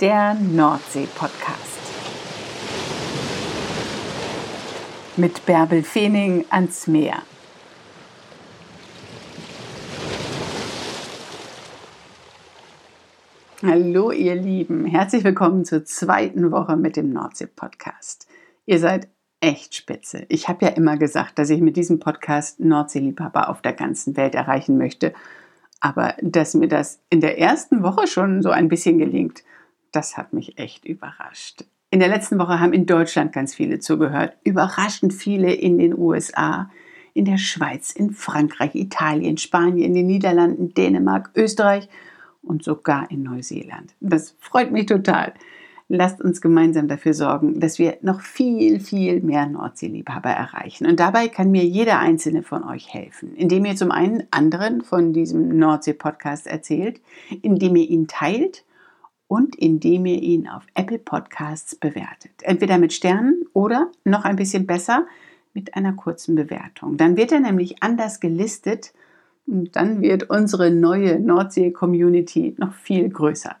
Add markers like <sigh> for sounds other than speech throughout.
der Nordsee-Podcast. Mit Bärbel Feening ans Meer. Hallo ihr Lieben, herzlich willkommen zur zweiten Woche mit dem Nordsee-Podcast. Ihr seid echt spitze. Ich habe ja immer gesagt, dass ich mit diesem Podcast Nordseeliebhaber auf der ganzen Welt erreichen möchte. Aber dass mir das in der ersten Woche schon so ein bisschen gelingt, das hat mich echt überrascht. In der letzten Woche haben in Deutschland ganz viele zugehört, überraschend viele in den USA, in der Schweiz, in Frankreich, Italien, Spanien, den Niederlanden, Dänemark, Österreich und sogar in Neuseeland. Das freut mich total. Lasst uns gemeinsam dafür sorgen, dass wir noch viel, viel mehr Nordseeliebhaber erreichen. Und dabei kann mir jeder einzelne von euch helfen, indem ihr zum einen anderen von diesem Nordsee-Podcast erzählt, indem ihr ihn teilt und indem ihr ihn auf Apple Podcasts bewertet. Entweder mit Sternen oder noch ein bisschen besser mit einer kurzen Bewertung. Dann wird er nämlich anders gelistet und dann wird unsere neue Nordsee-Community noch viel größer.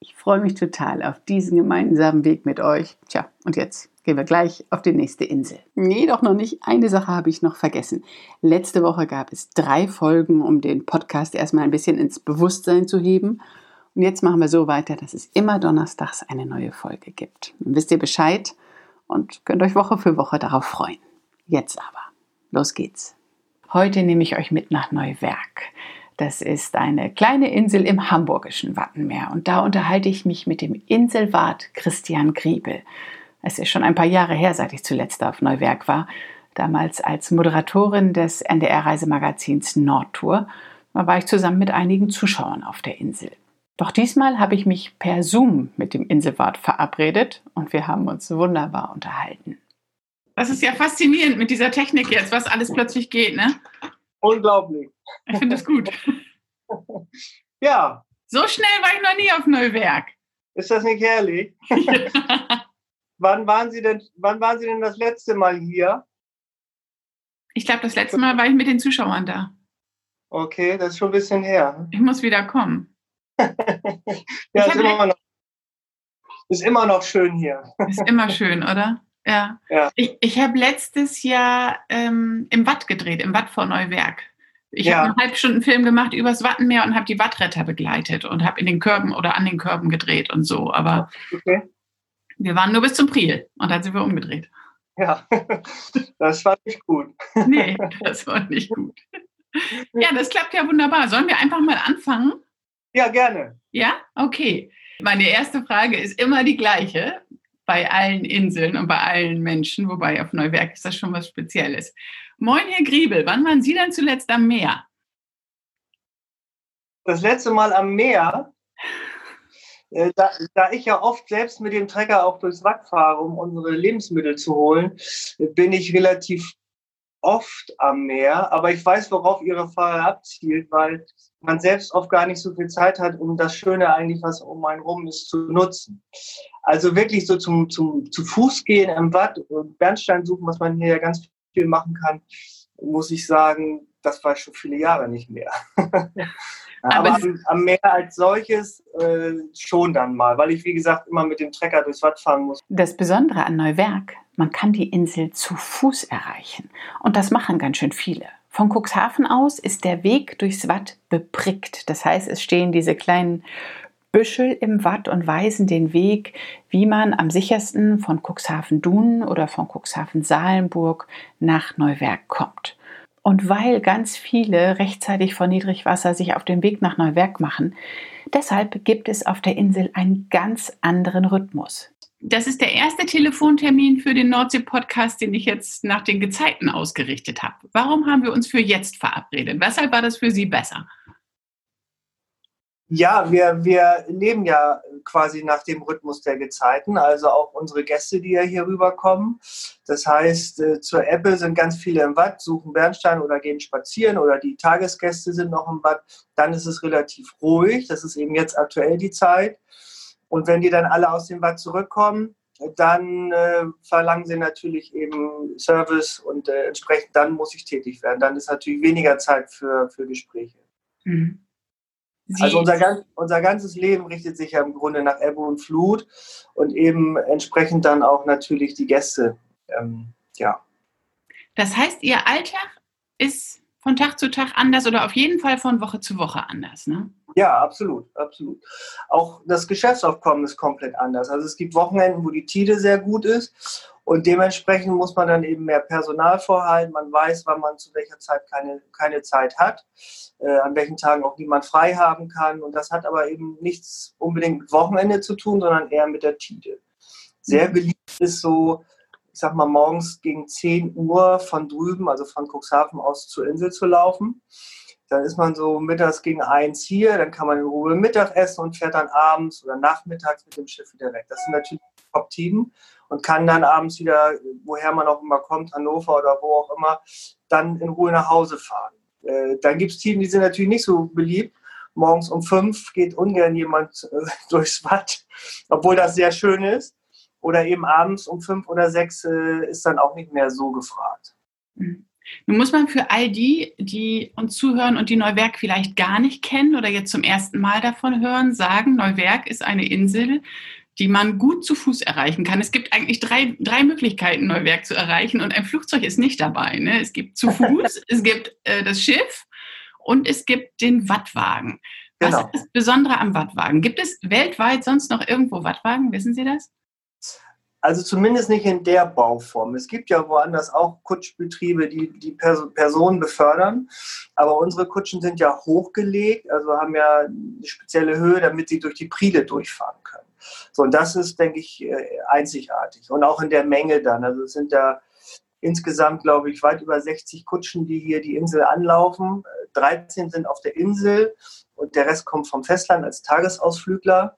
Ich freue mich total auf diesen gemeinsamen Weg mit euch. Tja, und jetzt gehen wir gleich auf die nächste Insel. Nee, doch noch nicht. Eine Sache habe ich noch vergessen. Letzte Woche gab es drei Folgen, um den Podcast erstmal ein bisschen ins Bewusstsein zu heben. Und jetzt machen wir so weiter, dass es immer donnerstags eine neue Folge gibt. Dann wisst ihr Bescheid und könnt euch Woche für Woche darauf freuen. Jetzt aber, los geht's. Heute nehme ich euch mit nach Neuwerk. Das ist eine kleine Insel im hamburgischen Wattenmeer und da unterhalte ich mich mit dem Inselwart Christian Griebel. Es ist schon ein paar Jahre her, seit ich zuletzt auf Neuwerk war, damals als Moderatorin des NDR-Reisemagazins Nordtour. Da war ich zusammen mit einigen Zuschauern auf der Insel. Doch diesmal habe ich mich per Zoom mit dem Inselwart verabredet und wir haben uns wunderbar unterhalten. Das ist ja faszinierend mit dieser Technik jetzt, was alles plötzlich geht, ne? Unglaublich. Ich finde es gut. <laughs> ja. So schnell war ich noch nie auf Neuwerk. Ist das nicht herrlich? <laughs> wann, waren Sie denn, wann waren Sie denn das letzte Mal hier? Ich glaube, das letzte Mal war ich mit den Zuschauern da. Okay, das ist schon ein bisschen her. Ich muss wieder kommen. Ja, ist immer, noch, ist immer noch schön hier. Ist immer schön, oder? Ja. ja. Ich, ich habe letztes Jahr ähm, im Watt gedreht, im Watt vor Neuwerk. Ich ja. habe einen Halbstundenfilm gemacht übers Wattenmeer und habe die Wattretter begleitet und habe in den Körben oder an den Körben gedreht und so. Aber okay. wir waren nur bis zum Priel und dann sind wir umgedreht. Ja, <laughs> das war nicht gut. Nee, das war nicht gut. Ja, das klappt ja wunderbar. Sollen wir einfach mal anfangen? Ja, gerne. Ja, okay. Meine erste Frage ist immer die gleiche bei allen Inseln und bei allen Menschen, wobei auf Neuwerk ist das schon was Spezielles. Moin, Herr Griebel, wann waren Sie denn zuletzt am Meer? Das letzte Mal am Meer, <laughs> äh, da, da, ich ja oft selbst mit dem Trecker auch durchs Watt fahre, um unsere Lebensmittel zu holen, bin ich relativ oft am Meer. Aber ich weiß, worauf Ihre Frage abzielt, weil man selbst oft gar nicht so viel Zeit hat, um das Schöne eigentlich, was um einen rum ist, zu nutzen. Also wirklich so zum, zum zu Fuß gehen im Watt und Bernstein suchen, was man hier ja ganz viel machen kann, muss ich sagen, das war schon viele Jahre nicht mehr. <laughs> Aber, am, am, Meer als solches äh, schon dann mal, weil ich, wie gesagt, immer mit dem Trecker durchs Watt fahren muss. Das Besondere an Neuwerk, man kann die Insel zu Fuß erreichen. Und das machen ganz schön viele. Von Cuxhaven aus ist der Weg durchs Watt beprickt. Das heißt, es stehen diese kleinen Büschel im Watt und weisen den Weg, wie man am sichersten von Cuxhaven-Dunen oder von Cuxhaven-Salenburg nach Neuwerk kommt. Und weil ganz viele rechtzeitig vor Niedrigwasser sich auf den Weg nach Neuwerk machen, deshalb gibt es auf der Insel einen ganz anderen Rhythmus. Das ist der erste Telefontermin für den Nordsee-Podcast, den ich jetzt nach den Gezeiten ausgerichtet habe. Warum haben wir uns für jetzt verabredet? Weshalb war das für Sie besser? Ja, wir, wir leben ja quasi nach dem Rhythmus der Gezeiten, also auch unsere Gäste, die ja hier rüberkommen. Das heißt, äh, zur Ebbe sind ganz viele im Watt, suchen Bernstein oder gehen spazieren oder die Tagesgäste sind noch im Watt. Dann ist es relativ ruhig. Das ist eben jetzt aktuell die Zeit. Und wenn die dann alle aus dem Watt zurückkommen, dann äh, verlangen sie natürlich eben Service und äh, entsprechend dann muss ich tätig werden. Dann ist natürlich weniger Zeit für, für Gespräche. Mhm. Sie also unser, unser ganzes Leben richtet sich ja im Grunde nach Ebbe und Flut und eben entsprechend dann auch natürlich die Gäste. Ähm, ja. Das heißt, Ihr Alltag ist von Tag zu Tag anders oder auf jeden Fall von Woche zu Woche anders, ne? Ja, absolut, absolut. Auch das Geschäftsaufkommen ist komplett anders. Also es gibt Wochenenden, wo die Tide sehr gut ist und dementsprechend muss man dann eben mehr Personal vorhalten. Man weiß, wann man zu welcher Zeit keine, keine Zeit hat, äh, an welchen Tagen auch niemand frei haben kann. Und das hat aber eben nichts unbedingt mit Wochenende zu tun, sondern eher mit der Tide. Sehr mhm. beliebt ist so, ich sag mal, morgens gegen 10 Uhr von drüben, also von Cuxhaven aus zur Insel zu laufen. Dann ist man so mittags gegen eins hier, dann kann man in Ruhe Mittag essen und fährt dann abends oder nachmittags mit dem Schiff wieder weg. Das sind natürlich Top-Tiden und kann dann abends wieder, woher man auch immer kommt, Hannover oder wo auch immer, dann in Ruhe nach Hause fahren. Äh, dann gibt es Teams, die sind natürlich nicht so beliebt. Morgens um fünf geht ungern jemand äh, <laughs> durchs Watt, obwohl das sehr schön ist. Oder eben abends um fünf oder sechs äh, ist dann auch nicht mehr so gefragt. Mhm. Nun muss man für all die, die uns zuhören und die Neuwerk vielleicht gar nicht kennen oder jetzt zum ersten Mal davon hören, sagen, Neuwerk ist eine Insel die man gut zu Fuß erreichen kann. Es gibt eigentlich drei, drei Möglichkeiten, Neuwerk zu erreichen und ein Flugzeug ist nicht dabei. Ne? Es gibt zu Fuß, <laughs> es gibt äh, das Schiff und es gibt den Wattwagen. Was genau. ist das Besondere am Wattwagen? Gibt es weltweit sonst noch irgendwo Wattwagen? Wissen Sie das? Also zumindest nicht in der Bauform. Es gibt ja woanders auch Kutschbetriebe, die die Personen befördern. Aber unsere Kutschen sind ja hochgelegt, also haben ja eine spezielle Höhe, damit sie durch die Priele durchfahren können. So, und das ist, denke ich, äh, einzigartig. Und auch in der Menge dann. Also es sind da insgesamt, glaube ich, weit über 60 Kutschen, die hier die Insel anlaufen. 13 sind auf der Insel und der Rest kommt vom Festland als Tagesausflügler.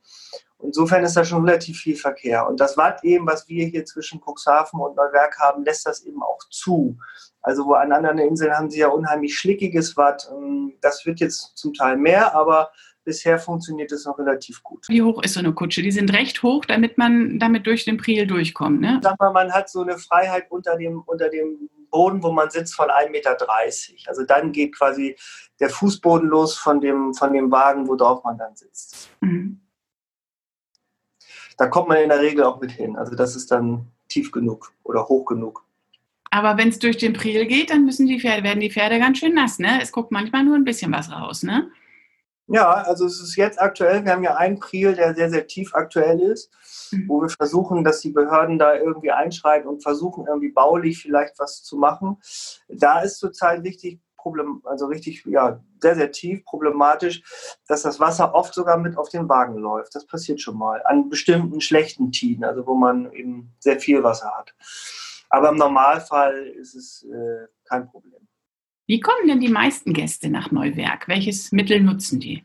Insofern ist da schon relativ viel Verkehr. Und das Watt eben, was wir hier zwischen Cuxhaven und Neuwerk haben, lässt das eben auch zu. Also wo an anderen Inseln haben sie ja unheimlich schlickiges Watt. Ähm, das wird jetzt zum Teil mehr, aber bisher funktioniert es noch relativ gut. Wie hoch ist so eine Kutsche? Die sind recht hoch, damit man damit durch den Priel durchkommt, ne? Sag mal, man hat so eine Freiheit unter dem, unter dem Boden, wo man sitzt, von 1,30 Meter. Also dann geht quasi der Fußboden los von dem, von dem Wagen, worauf man dann sitzt. Mhm. Da kommt man in der Regel auch mit hin. Also das ist dann tief genug oder hoch genug. Aber wenn es durch den Priel geht, dann müssen die Pferde, werden die Pferde ganz schön nass, ne? Es guckt manchmal nur ein bisschen was raus, ne? Ja, also es ist jetzt aktuell, wir haben ja einen Priel, der sehr, sehr tief aktuell ist, mhm. wo wir versuchen, dass die Behörden da irgendwie einschreiten und versuchen, irgendwie baulich vielleicht was zu machen. Da ist zurzeit richtig Problem, also richtig, ja, sehr, sehr tief problematisch, dass das Wasser oft sogar mit auf den Wagen läuft. Das passiert schon mal. An bestimmten schlechten Tiden, also wo man eben sehr viel Wasser hat. Aber im Normalfall ist es äh, kein Problem. Wie kommen denn die meisten Gäste nach Neuwerk? Welches Mittel nutzen die?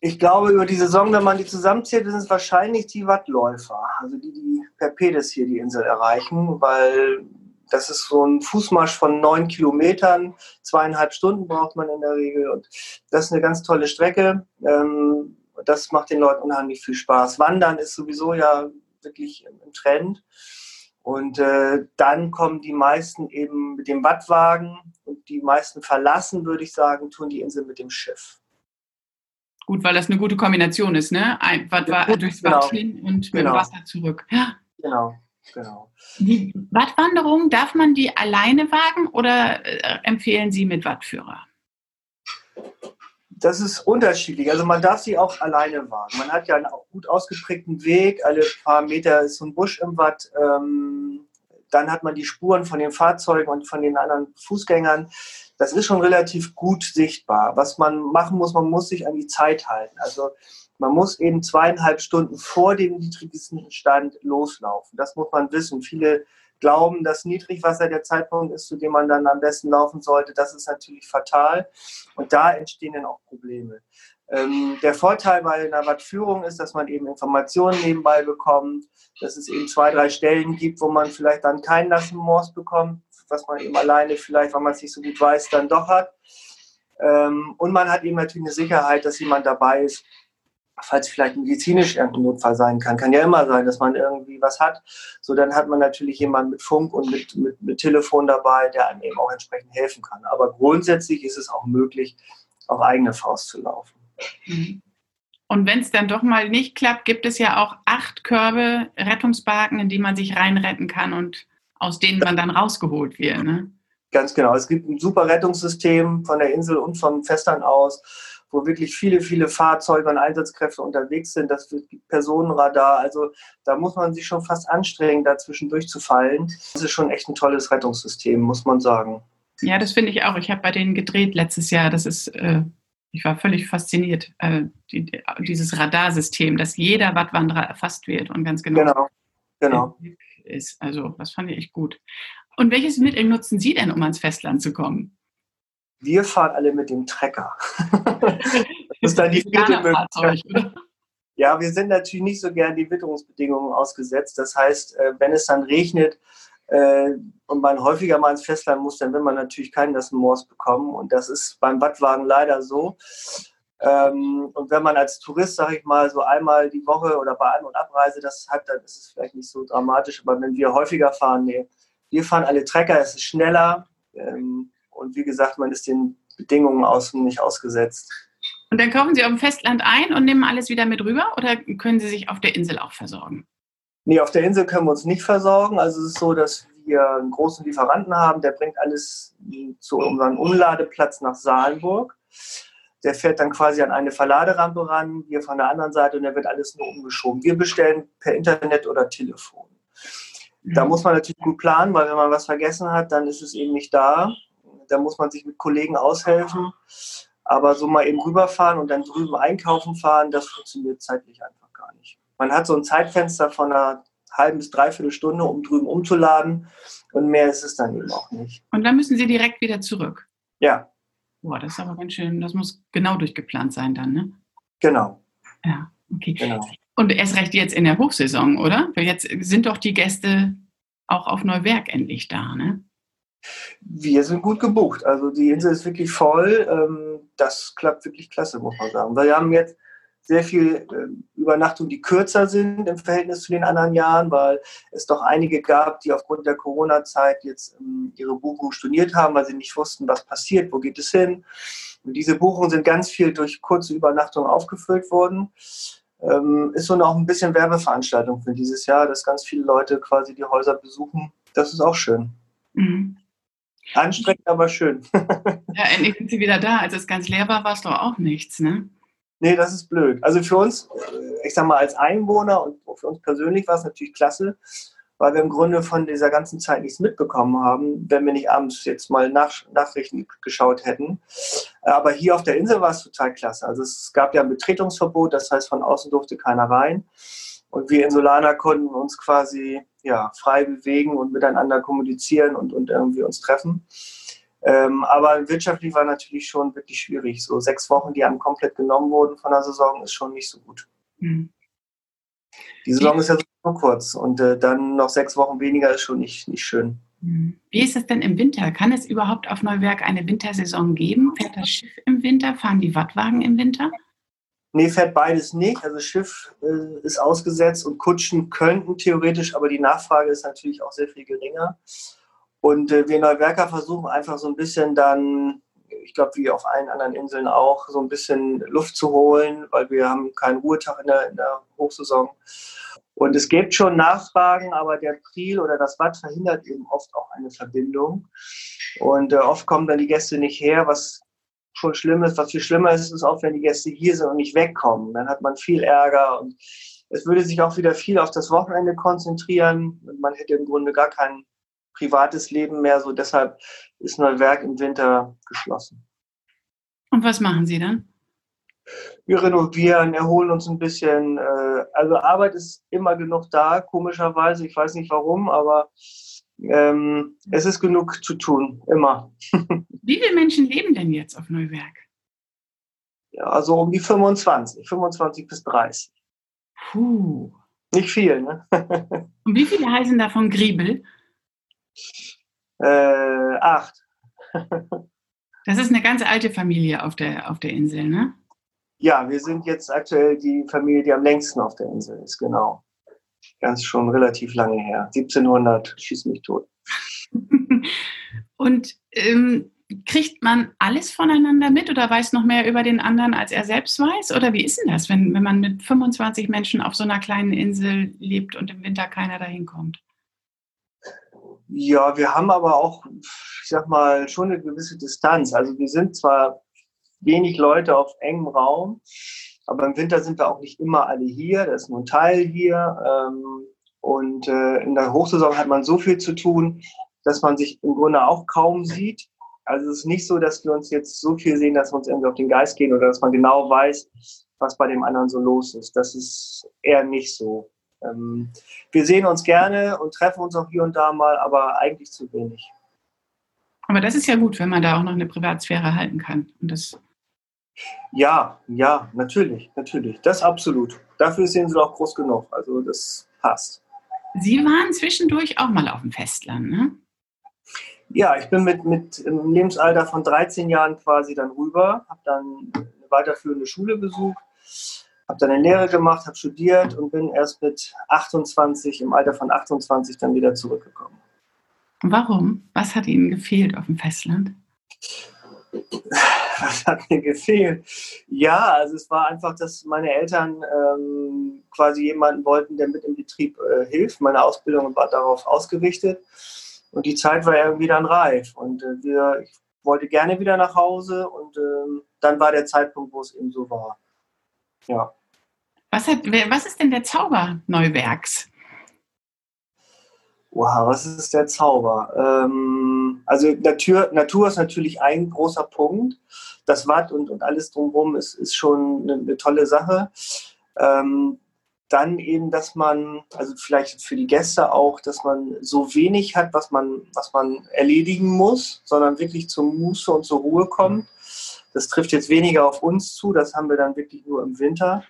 Ich glaube, über die Saison, wenn man die zusammenzählt, sind es wahrscheinlich die Wattläufer, also die, die per Pedis hier die Insel erreichen, weil das ist so ein Fußmarsch von neun Kilometern, zweieinhalb Stunden braucht man in der Regel und das ist eine ganz tolle Strecke. Ähm, das macht den Leuten unheimlich viel Spaß. Wandern ist sowieso ja wirklich im Trend. Und äh, dann kommen die meisten eben mit dem Wattwagen und die meisten verlassen, würde ich sagen, tun die Insel mit dem Schiff. Gut, weil das eine gute Kombination ist, ne? Ein Wattwa ja, durchs genau. Watt hin und mit genau. dem Wasser zurück. Ja. Genau, genau. Die Wattwanderung, darf man die alleine wagen oder äh, empfehlen Sie mit Wattführer? Das ist unterschiedlich. Also man darf sie auch alleine wagen. Man hat ja einen gut ausgeprägten Weg. Alle paar Meter ist so ein Busch im Watt. Ähm, dann hat man die Spuren von den Fahrzeugen und von den anderen Fußgängern. Das ist schon relativ gut sichtbar. Was man machen muss, man muss sich an die Zeit halten. Also man muss eben zweieinhalb Stunden vor dem niedrigsten Stand loslaufen. Das muss man wissen. Viele glauben, dass Niedrigwasser der Zeitpunkt ist, zu dem man dann am besten laufen sollte. Das ist natürlich fatal und da entstehen dann auch Probleme. Ähm, der Vorteil bei einer Wattführung ist, dass man eben Informationen nebenbei bekommt, dass es eben zwei, drei Stellen gibt, wo man vielleicht dann keinen nassen Moos bekommt, was man eben alleine vielleicht, weil man es nicht so gut weiß, dann doch hat. Ähm, und man hat eben natürlich eine Sicherheit, dass jemand dabei ist, falls vielleicht medizinisch irgendein Notfall sein kann, kann ja immer sein, dass man irgendwie was hat. So, dann hat man natürlich jemanden mit Funk und mit, mit, mit Telefon dabei, der einem eben auch entsprechend helfen kann. Aber grundsätzlich ist es auch möglich, auf eigene Faust zu laufen. Mhm. Und wenn es dann doch mal nicht klappt, gibt es ja auch acht Körbe, Rettungsbarken, in die man sich reinretten kann und aus denen man dann rausgeholt wird. Ne? Ganz genau. Es gibt ein super Rettungssystem von der Insel und vom Festland aus, wo wirklich viele, viele Fahrzeuge und Einsatzkräfte unterwegs sind. Das gibt Personenradar. Also da muss man sich schon fast anstrengen, dazwischen durchzufallen. Das ist schon echt ein tolles Rettungssystem, muss man sagen. Ja, das finde ich auch. Ich habe bei denen gedreht letztes Jahr. Das ist äh, ich war völlig fasziniert, äh, die, dieses Radarsystem, dass jeder Wattwanderer erfasst wird und ganz genau, genau, genau. ist. Also, das fand ich echt gut. Und welches Mittel nutzen Sie denn, um ans Festland zu kommen? Wir fahren alle mit dem Trecker. <laughs> das ist dann die vierte Möglichkeit. Ja, wir sind natürlich nicht so gern die Witterungsbedingungen ausgesetzt. Das heißt, äh, wenn es dann regnet, äh, und man häufiger mal ins Festland muss, dann will man natürlich keinen nassen Moors bekommen. Und das ist beim Wattwagen leider so. Ähm, und wenn man als Tourist, sage ich mal, so einmal die Woche oder bei An- und Abreise das hat, dann ist es vielleicht nicht so dramatisch. Aber wenn wir häufiger fahren, nee, wir fahren alle Trecker, es ist schneller. Ähm, und wie gesagt, man ist den Bedingungen außen nicht ausgesetzt. Und dann kaufen Sie auf dem Festland ein und nehmen alles wieder mit rüber oder können Sie sich auf der Insel auch versorgen? Nee, auf der Insel können wir uns nicht versorgen. Also es ist so, dass wir einen großen Lieferanten haben, der bringt alles zu unserem Umladeplatz nach Saalenburg. Der fährt dann quasi an eine Verladerampe ran, wir von der anderen Seite und der wird alles nur umgeschoben. Wir bestellen per Internet oder Telefon. Da mhm. muss man natürlich gut planen, weil wenn man was vergessen hat, dann ist es eben nicht da. Da muss man sich mit Kollegen aushelfen. Aber so mal eben rüberfahren und dann drüben einkaufen fahren, das funktioniert zeitlich einfach gar nicht. Man hat so ein Zeitfenster von einer halben bis dreiviertel Stunde, um drüben umzuladen. Und mehr ist es dann eben auch nicht. Und dann müssen Sie direkt wieder zurück. Ja. Boah, das ist aber ganz schön. Das muss genau durchgeplant sein dann, ne? Genau. Ja, okay. Genau. Und erst recht jetzt in der Hochsaison, oder? Weil jetzt sind doch die Gäste auch auf Neuwerk endlich da, ne? Wir sind gut gebucht. Also die Insel ist wirklich voll. Ähm, das klappt wirklich klasse, muss man sagen. Wir haben jetzt sehr viel äh, Übernachtungen, die kürzer sind im Verhältnis zu den anderen Jahren, weil es doch einige gab, die aufgrund der Corona-Zeit jetzt ähm, ihre Buchung storniert haben, weil sie nicht wussten, was passiert, wo geht es hin. Und diese Buchungen sind ganz viel durch kurze Übernachtungen aufgefüllt worden. Ähm, ist so auch ein bisschen Werbeveranstaltung für dieses Jahr, dass ganz viele Leute quasi die Häuser besuchen. Das ist auch schön. Mhm. Anstrengend, aber schön. <laughs> ja, endlich sind sie wieder da. Als es ganz leer war, war es doch auch nichts, ne? Nee, das ist blöd. Also für uns, ich sag mal, als Einwohner und für uns persönlich war es natürlich klasse, weil wir im Grunde von dieser ganzen Zeit nichts mitbekommen haben, wenn wir nicht abends jetzt mal nach, Nachrichten geschaut hätten. Aber hier auf der Insel war es total klasse. Also es gab ja ein Betretungsverbot, das heißt, von außen durfte keiner rein. Und wir Insulaner konnten uns quasi ja, frei bewegen und miteinander kommunizieren und, und irgendwie uns treffen. Ähm, aber wirtschaftlich war natürlich schon wirklich schwierig. So sechs Wochen, die einem komplett genommen wurden von der Saison, ist schon nicht so gut. Mhm. Die Saison ist ja so kurz und äh, dann noch sechs Wochen weniger ist schon nicht, nicht schön. Mhm. Wie ist es denn im Winter? Kann es überhaupt auf Neuwerk eine Wintersaison geben? Fährt das Schiff im Winter? Fahren die Wattwagen im Winter? Nee, fährt beides nicht. Also Schiff äh, ist ausgesetzt und Kutschen könnten theoretisch, aber die Nachfrage ist natürlich auch sehr viel geringer. Und äh, wir Neuwerker versuchen einfach so ein bisschen dann, ich glaube, wie auf allen anderen Inseln auch, so ein bisschen Luft zu holen, weil wir haben keinen Ruhetag in der, in der Hochsaison. Und es gibt schon Nachfragen, aber der Priel oder das Watt verhindert eben oft auch eine Verbindung. Und äh, oft kommen dann die Gäste nicht her, was schon schlimm ist. Was viel schlimmer ist, ist auch, wenn die Gäste hier sind und nicht wegkommen. Dann hat man viel Ärger und es würde sich auch wieder viel auf das Wochenende konzentrieren. Und man hätte im Grunde gar keinen privates Leben mehr. So deshalb ist Neuwerk im Winter geschlossen. Und was machen Sie dann? Wir renovieren, erholen uns ein bisschen. Äh, also Arbeit ist immer genug da, komischerweise. Ich weiß nicht warum, aber ähm, es ist genug zu tun, immer. <laughs> Wie viele Menschen leben denn jetzt auf Neuwerk? Ja, also um die 25, 25 bis 30. Puh. Nicht viel, ne? <laughs> Und wie viele heißen davon Griebel? Äh, acht. <laughs> das ist eine ganz alte Familie auf der, auf der Insel, ne? Ja, wir sind jetzt aktuell die Familie, die am längsten auf der Insel ist, genau. Ganz schon relativ lange her. 1700, schieß mich tot. <laughs> Und ähm, kriegt man alles voneinander mit oder weiß noch mehr über den anderen, als er selbst weiß? Oder wie ist denn das, wenn, wenn man mit 25 Menschen auf so einer kleinen Insel lebt und im Winter keiner dahin kommt? Ja, wir haben aber auch, ich sag mal, schon eine gewisse Distanz. Also wir sind zwar wenig Leute auf engem Raum, aber im Winter sind wir auch nicht immer alle hier. Da ist nur ein Teil hier. Ähm, und äh, in der Hochsaison hat man so viel zu tun, dass man sich im Grunde auch kaum sieht. Also es ist nicht so, dass wir uns jetzt so viel sehen, dass wir uns irgendwie auf den Geist gehen oder dass man genau weiß, was bei dem anderen so los ist. Das ist eher nicht so. Ähm, wir sehen uns gerne und treffen uns auch hier und da mal, aber eigentlich zu wenig. Aber das ist ja gut, wenn man da auch noch eine Privatsphäre halten kann. Und das ja, ja, natürlich, natürlich. Das absolut. Dafür ist Insel auch groß genug. Also das passt. Sie waren zwischendurch auch mal auf dem Festland, ne? Ja, ich bin mit, mit im Lebensalter von 13 Jahren quasi dann rüber, habe dann eine weiterführende Schule besucht, habe dann eine Lehre gemacht, habe studiert und bin erst mit 28, im Alter von 28 dann wieder zurückgekommen. Warum? Was hat Ihnen gefehlt auf dem Festland? Was hat mir gefehlt? Ja, also es war einfach, dass meine Eltern ähm, quasi jemanden wollten, der mit im Betrieb äh, hilft. Meine Ausbildung war darauf ausgerichtet. Und die Zeit war irgendwie dann reif. Und äh, wir, ich wollte gerne wieder nach Hause und äh, dann war der Zeitpunkt, wo es eben so war. Ja. Was, hat, was ist denn der Zauber Neuwerks? Wow, was ist der Zauber? Ähm, also Natur, Natur ist natürlich ein großer Punkt. Das Watt und, und alles drumherum ist, ist schon eine, eine tolle Sache. Ähm, dann eben, dass man, also vielleicht für die Gäste auch, dass man so wenig hat, was man, was man erledigen muss, sondern wirklich zur Muße und zur Ruhe kommt. Das trifft jetzt weniger auf uns zu, das haben wir dann wirklich nur im Winter.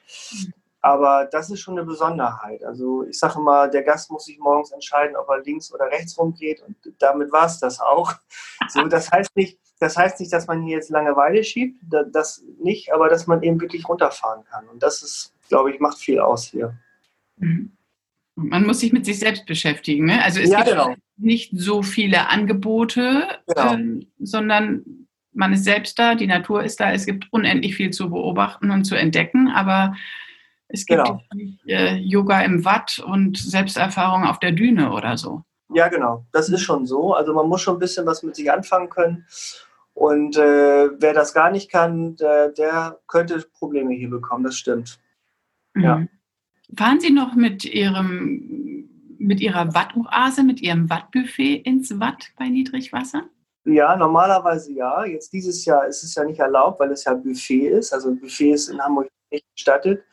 Aber das ist schon eine Besonderheit. Also ich sage mal, der Gast muss sich morgens entscheiden, ob er links oder rechts rumgeht und damit war es das auch. <laughs> So, das heißt nicht, das heißt nicht, dass man hier jetzt Langeweile schiebt, das nicht, aber dass man eben wirklich runterfahren kann. Und das ist glaube ich, macht viel aus hier. Mhm. Man muss sich mit sich selbst beschäftigen. Ne? Also es ja, gibt genau. nicht so viele Angebote, genau. äh, sondern man ist selbst da, die Natur ist da, es gibt unendlich viel zu beobachten und zu entdecken, aber es gibt genau. äh, Yoga im Watt und Selbsterfahrung auf der Düne oder so. Ja, genau. Das ist schon so. Also man muss schon ein bisschen was mit sich anfangen können. Und äh, wer das gar nicht kann, der, der könnte Probleme hier bekommen. Das stimmt. Ja. Mhm. Fahren Sie noch mit Ihrem mit Ihrer Wattoase, mit Ihrem Wattbuffet ins Watt bei Niedrigwasser? Ja, normalerweise ja. Jetzt dieses Jahr ist es ja nicht erlaubt, weil es ja Buffet ist. Also Buffet ist in Hamburg nicht gestattet.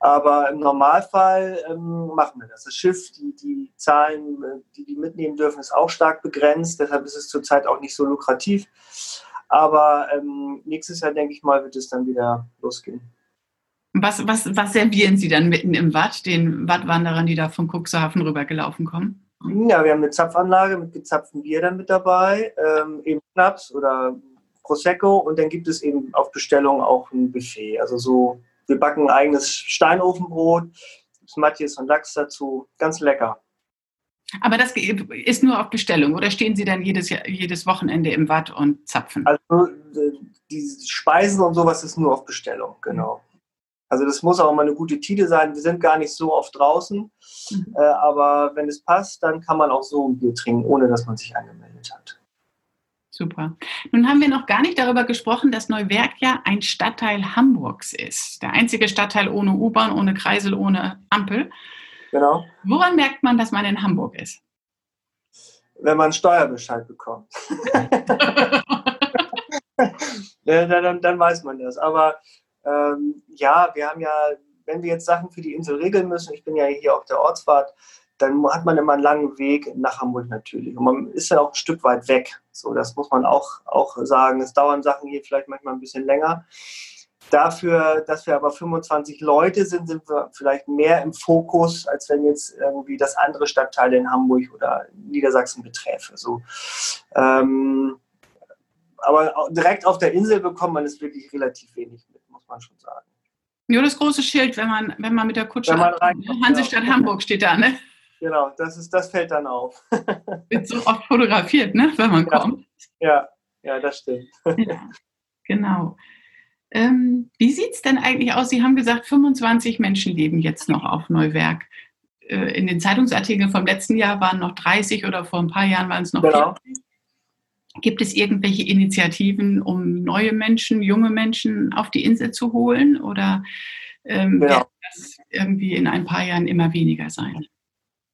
Aber im Normalfall ähm, machen wir das. Das Schiff, die, die Zahlen, äh, die die mitnehmen dürfen, ist auch stark begrenzt. Deshalb ist es zurzeit auch nicht so lukrativ. Aber ähm, nächstes Jahr, denke ich mal, wird es dann wieder losgehen. Was, was, was servieren Sie dann mitten im Watt, den Wattwanderern, die da vom Cuxhaven rübergelaufen kommen? Ja, wir haben eine Zapfanlage mit gezapftem Bier dann mit dabei, ähm, eben Schnaps oder Prosecco und dann gibt es eben auf Bestellung auch ein Buffet. Also so, wir backen ein eigenes Steinofenbrot, Matthias und Lachs dazu, ganz lecker. Aber das ist nur auf Bestellung oder stehen Sie dann jedes, jedes Wochenende im Watt und zapfen? Also die Speisen und sowas ist nur auf Bestellung, genau. Also das muss auch mal eine gute Tide sein. Wir sind gar nicht so oft draußen, mhm. äh, aber wenn es passt, dann kann man auch so ein Bier trinken, ohne dass man sich angemeldet hat. Super. Nun haben wir noch gar nicht darüber gesprochen, dass Neuwerk ja ein Stadtteil Hamburgs ist. Der einzige Stadtteil ohne U-Bahn, ohne Kreisel, ohne Ampel. Genau. Woran merkt man, dass man in Hamburg ist? Wenn man einen Steuerbescheid bekommt. <laughs> ja, dann, dann, weiß man das. Aber ähm, ja, wir haben ja, wenn wir jetzt Sachen für die Insel regeln müssen, ich bin ja hier auf der Ortsfahrt, dann hat man immer einen langen Weg nach Hamburg natürlich. Und man ist ja auch ein Stück weit weg. So, das muss man auch, auch sagen. Es dauern Sachen hier vielleicht manchmal ein bisschen länger. Dafür, dass wir aber 25 Leute sind, sind wir vielleicht mehr im Fokus, als wenn jetzt irgendwie das andere Stadtteile in Hamburg oder Niedersachsen beträfe. So, ähm, aber direkt auf der Insel bekommt man es wirklich relativ wenig mit muss man schon sagen. Ja, das große Schild, wenn man, wenn man mit der Kutsche reinkommt, Hansestadt ja. Hamburg steht da, ne? Genau, das, ist, das fällt dann auf. <laughs> Wird so oft fotografiert, ne, wenn man ja. kommt. Ja, ja, das stimmt. Ja, genau. Ähm, wie sieht es denn eigentlich aus? Sie haben gesagt, 25 Menschen leben jetzt noch auf Neuwerk. Äh, in den Zeitungsartikeln vom letzten Jahr waren noch 30 oder vor ein paar Jahren waren es noch genau. 40. Gibt es irgendwelche Initiativen, um neue Menschen, junge Menschen auf die Insel zu holen? Oder ähm, genau. wird das irgendwie in ein paar Jahren immer weniger sein?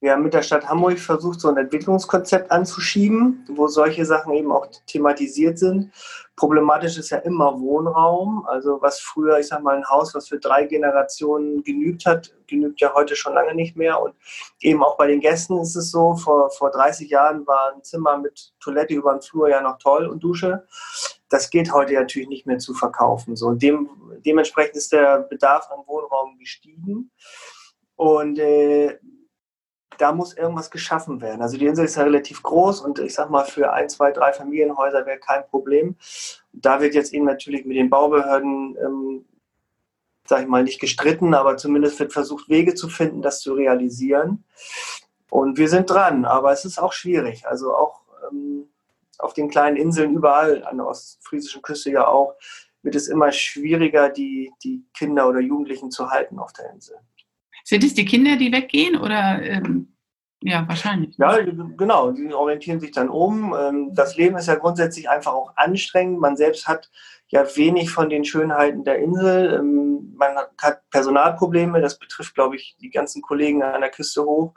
Wir haben mit der Stadt Hamburg versucht, so ein Entwicklungskonzept anzuschieben, wo solche Sachen eben auch thematisiert sind. Problematisch ist ja immer Wohnraum. Also was früher, ich sag mal, ein Haus, was für drei Generationen genügt hat, genügt ja heute schon lange nicht mehr. Und eben auch bei den Gästen ist es so, vor, vor 30 Jahren war ein Zimmer mit Toilette über den Flur ja noch toll und Dusche. Das geht heute natürlich nicht mehr zu verkaufen. So, dem, dementsprechend ist der Bedarf an Wohnraum gestiegen. Und äh, da muss irgendwas geschaffen werden. Also die Insel ist ja relativ groß und ich sag mal, für ein, zwei, drei Familienhäuser wäre kein Problem. Da wird jetzt eben natürlich mit den Baubehörden, ähm, sag ich mal, nicht gestritten, aber zumindest wird versucht, Wege zu finden, das zu realisieren. Und wir sind dran, aber es ist auch schwierig. Also auch ähm, auf den kleinen Inseln überall, an der ostfriesischen Küste ja auch, wird es immer schwieriger, die, die Kinder oder Jugendlichen zu halten auf der Insel. Sind es die Kinder, die weggehen oder ähm, ja, wahrscheinlich. Ja, genau, die orientieren sich dann um. Ähm, das Leben ist ja grundsätzlich einfach auch anstrengend. Man selbst hat ja wenig von den Schönheiten der Insel. Ähm, man hat Personalprobleme, das betrifft, glaube ich, die ganzen Kollegen an der Küste hoch.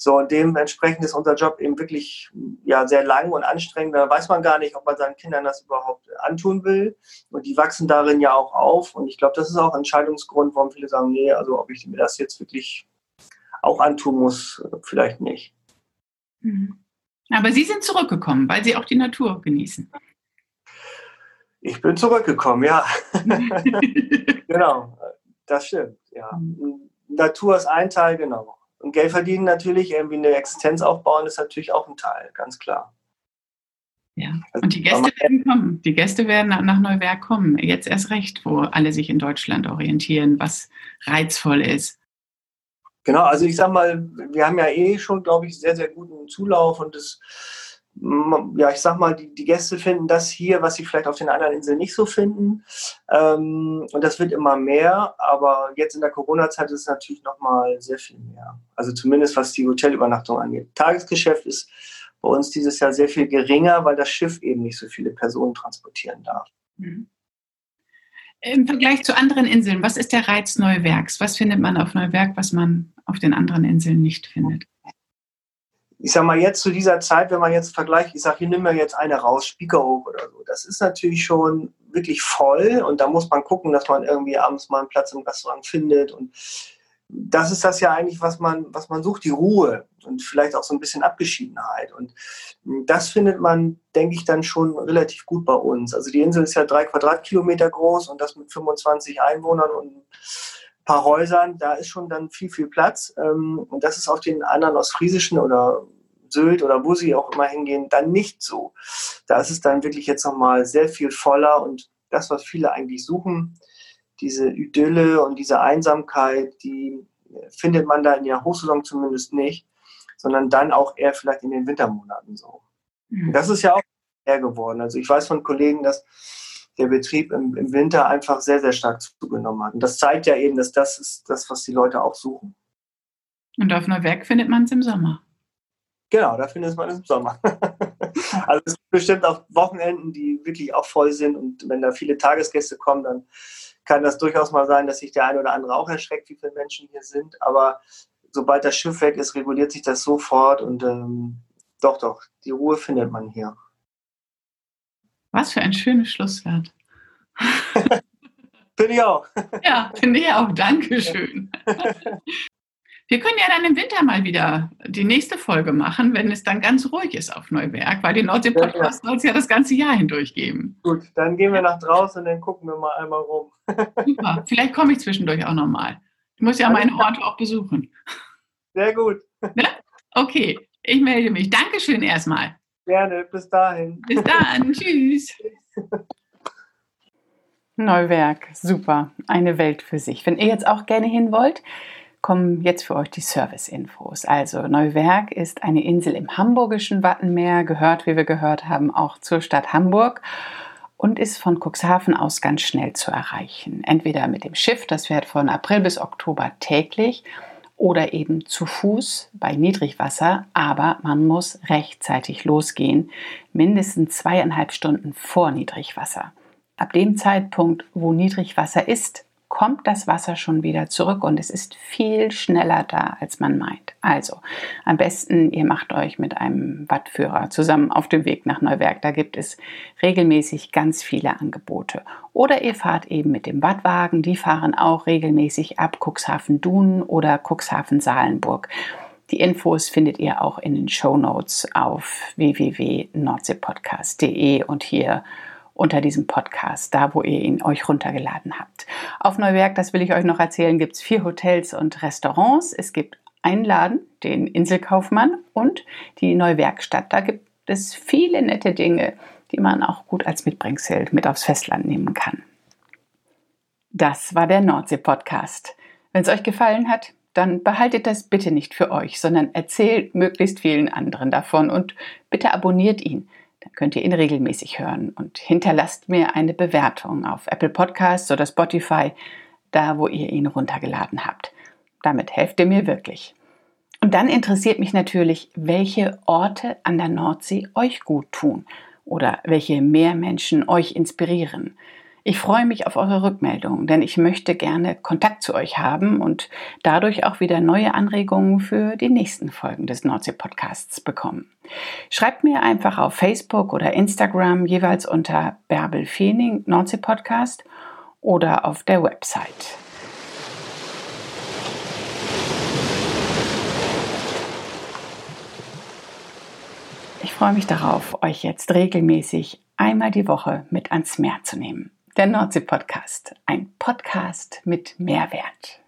So, und dementsprechend ist unser Job eben wirklich ja, sehr lang und anstrengend. Da weiß man gar nicht, ob man seinen Kindern das überhaupt antun will. Und die wachsen darin ja auch auf. Und ich glaube, das ist auch ein Entscheidungsgrund, warum viele sagen, nee, also ob ich mir das jetzt wirklich auch antun muss, vielleicht nicht. Mhm. Aber Sie sind zurückgekommen, weil Sie auch die Natur genießen. Ich bin zurückgekommen, ja. <laughs> <laughs> genau, das stimmt. Ja. Mhm. Natur ist ein Teil, genau. Und Geld verdienen natürlich, irgendwie eine Existenz aufbauen, ist natürlich auch ein Teil, ganz klar. Ja, also und die Gäste werden kommen. Die Gäste werden nach Neuwerk kommen. Jetzt erst recht, wo alle sich in Deutschland orientieren, was reizvoll ist. Genau, also ich sag mal, wir haben ja eh schon, glaube ich, sehr, sehr guten Zulauf und das, ja, ich sag mal, die, die Gäste finden das hier, was sie vielleicht auf den anderen Inseln nicht so finden. Ähm, und das wird immer mehr, aber jetzt in der Corona-Zeit ist es natürlich nochmal sehr viel mehr. Also zumindest was die Hotelübernachtung angeht. Tagesgeschäft ist bei uns dieses Jahr sehr viel geringer, weil das Schiff eben nicht so viele Personen transportieren darf. Mhm. Im Vergleich zu anderen Inseln, was ist der Reiz Neuwerks? Was findet man auf Neuwerk, was man auf den anderen Inseln nicht findet? Ich sag mal, jetzt zu dieser Zeit, wenn man jetzt vergleicht, ich sage, hier nimm mir jetzt eine raus, Spiekerhof oder so, das ist natürlich schon wirklich voll und da muss man gucken, dass man irgendwie abends mal einen Platz im Restaurant findet und das ist das ja eigentlich, was man, was man sucht, die Ruhe und vielleicht auch so ein bisschen Abgeschiedenheit. Und das findet man, denke ich, dann schon relativ gut bei uns. Also die Insel ist ja drei Quadratkilometer groß und das mit 25 Einwohnern und paar Häusern, da ist schon dann viel, viel Platz. Ähm, und das ist auf den anderen ostfriesischen oder Sylt oder wo sie auch immer hingehen, dann nicht so. Da ist es dann wirklich jetzt nochmal sehr viel voller und das, was viele eigentlich suchen, diese Idylle und diese Einsamkeit, die findet man da in der Hochsaison zumindest nicht, sondern dann auch eher vielleicht in den Wintermonaten so. Mhm. Das ist ja auch eher geworden. Also ich weiß von Kollegen, dass der Betrieb im, im, Winter einfach sehr, sehr stark zugenommen hat. Und das zeigt ja eben, dass das ist das, was die Leute auch suchen. Und auf Neuwerk findet man es im Sommer. Genau, da findet man es im Sommer. <laughs> also es gibt bestimmt auch Wochenenden, die wirklich auch voll sind. Und wenn da viele Tagesgäste kommen, dann kann das durchaus mal sein, dass sich der eine oder andere auch erschreckt, wie viele Menschen hier sind. Aber sobald das Schiff weg ist, reguliert sich das sofort und ähm, doch, doch, die Ruhe findet man hier. Was für ein schönes Schlusswort. <laughs> finde ich auch. <laughs> Ja, finde ich auch. Dankeschön. <laughs> Wir können ja dann im Winter mal wieder die nächste Folge machen, wenn es dann ganz ruhig ist auf Neuwerk, weil den Nordsee-Podcast soll es ja das ganze Jahr hindurch geben. Gut, dann gehen wir nach draußen und dann gucken wir mal einmal rum. Super, vielleicht komme ich zwischendurch auch nochmal. Ich muss ja meinen Ort auch besuchen. Sehr gut. Ne? Okay, ich melde mich. Dankeschön erstmal. Gerne, bis dahin. Bis dann, <laughs> tschüss. Neuwerk, super, eine Welt für sich. Wenn ihr jetzt auch gerne hin wollt, kommen jetzt für euch die Service-Infos. Also Neuwerk ist eine Insel im hamburgischen Wattenmeer, gehört, wie wir gehört haben, auch zur Stadt Hamburg und ist von Cuxhaven aus ganz schnell zu erreichen. Entweder mit dem Schiff, das fährt von April bis Oktober täglich, oder eben zu Fuß bei Niedrigwasser, aber man muss rechtzeitig losgehen, mindestens zweieinhalb Stunden vor Niedrigwasser. Ab dem Zeitpunkt, wo Niedrigwasser ist, kommt das Wasser schon wieder zurück und es ist viel schneller da, als man meint. Also am besten, ihr macht euch mit einem Wattführer zusammen auf dem Weg nach Neuwerk. Da gibt es regelmäßig ganz viele Angebote. Oder ihr fahrt eben mit dem Wattwagen. Die fahren auch regelmäßig ab Cuxhaven-Dunen oder Cuxhaven-Salenburg. Die Infos findet ihr auch in den Show Notes auf www.nordseepodcast.de und hier unter diesem Podcast, da wo ihr ihn euch runtergeladen habt. Auf Neuwerk, das will ich euch noch erzählen, gibt es vier Hotels und Restaurants. Es gibt einen Laden, den Inselkaufmann und die Neuwerkstatt. Da gibt es viele nette Dinge, die man auch gut als Mitbringsel mit aufs Festland nehmen kann. Das war der Nordsee-Podcast. Wenn es euch gefallen hat, dann behaltet das bitte nicht für euch, sondern erzählt möglichst vielen anderen davon und bitte abonniert ihn. Dann könnt ihr ihn regelmäßig hören und hinterlasst mir eine Bewertung auf Apple Podcasts oder Spotify, da wo ihr ihn runtergeladen habt. Damit helft ihr mir wirklich. Und dann interessiert mich natürlich, welche Orte an der Nordsee euch gut tun oder welche Meermenschen euch inspirieren. Ich freue mich auf eure Rückmeldungen, denn ich möchte gerne Kontakt zu euch haben und dadurch auch wieder neue Anregungen für die nächsten Folgen des Nordsee-Podcasts bekommen. Schreibt mir einfach auf Facebook oder Instagram jeweils unter Bärbel Feening Nordsee-Podcast oder auf der Website. Ich freue mich darauf, euch jetzt regelmäßig einmal die Woche mit ans Meer zu nehmen der Nordsee-Podcast. Ein Podcast mit Mehrwert.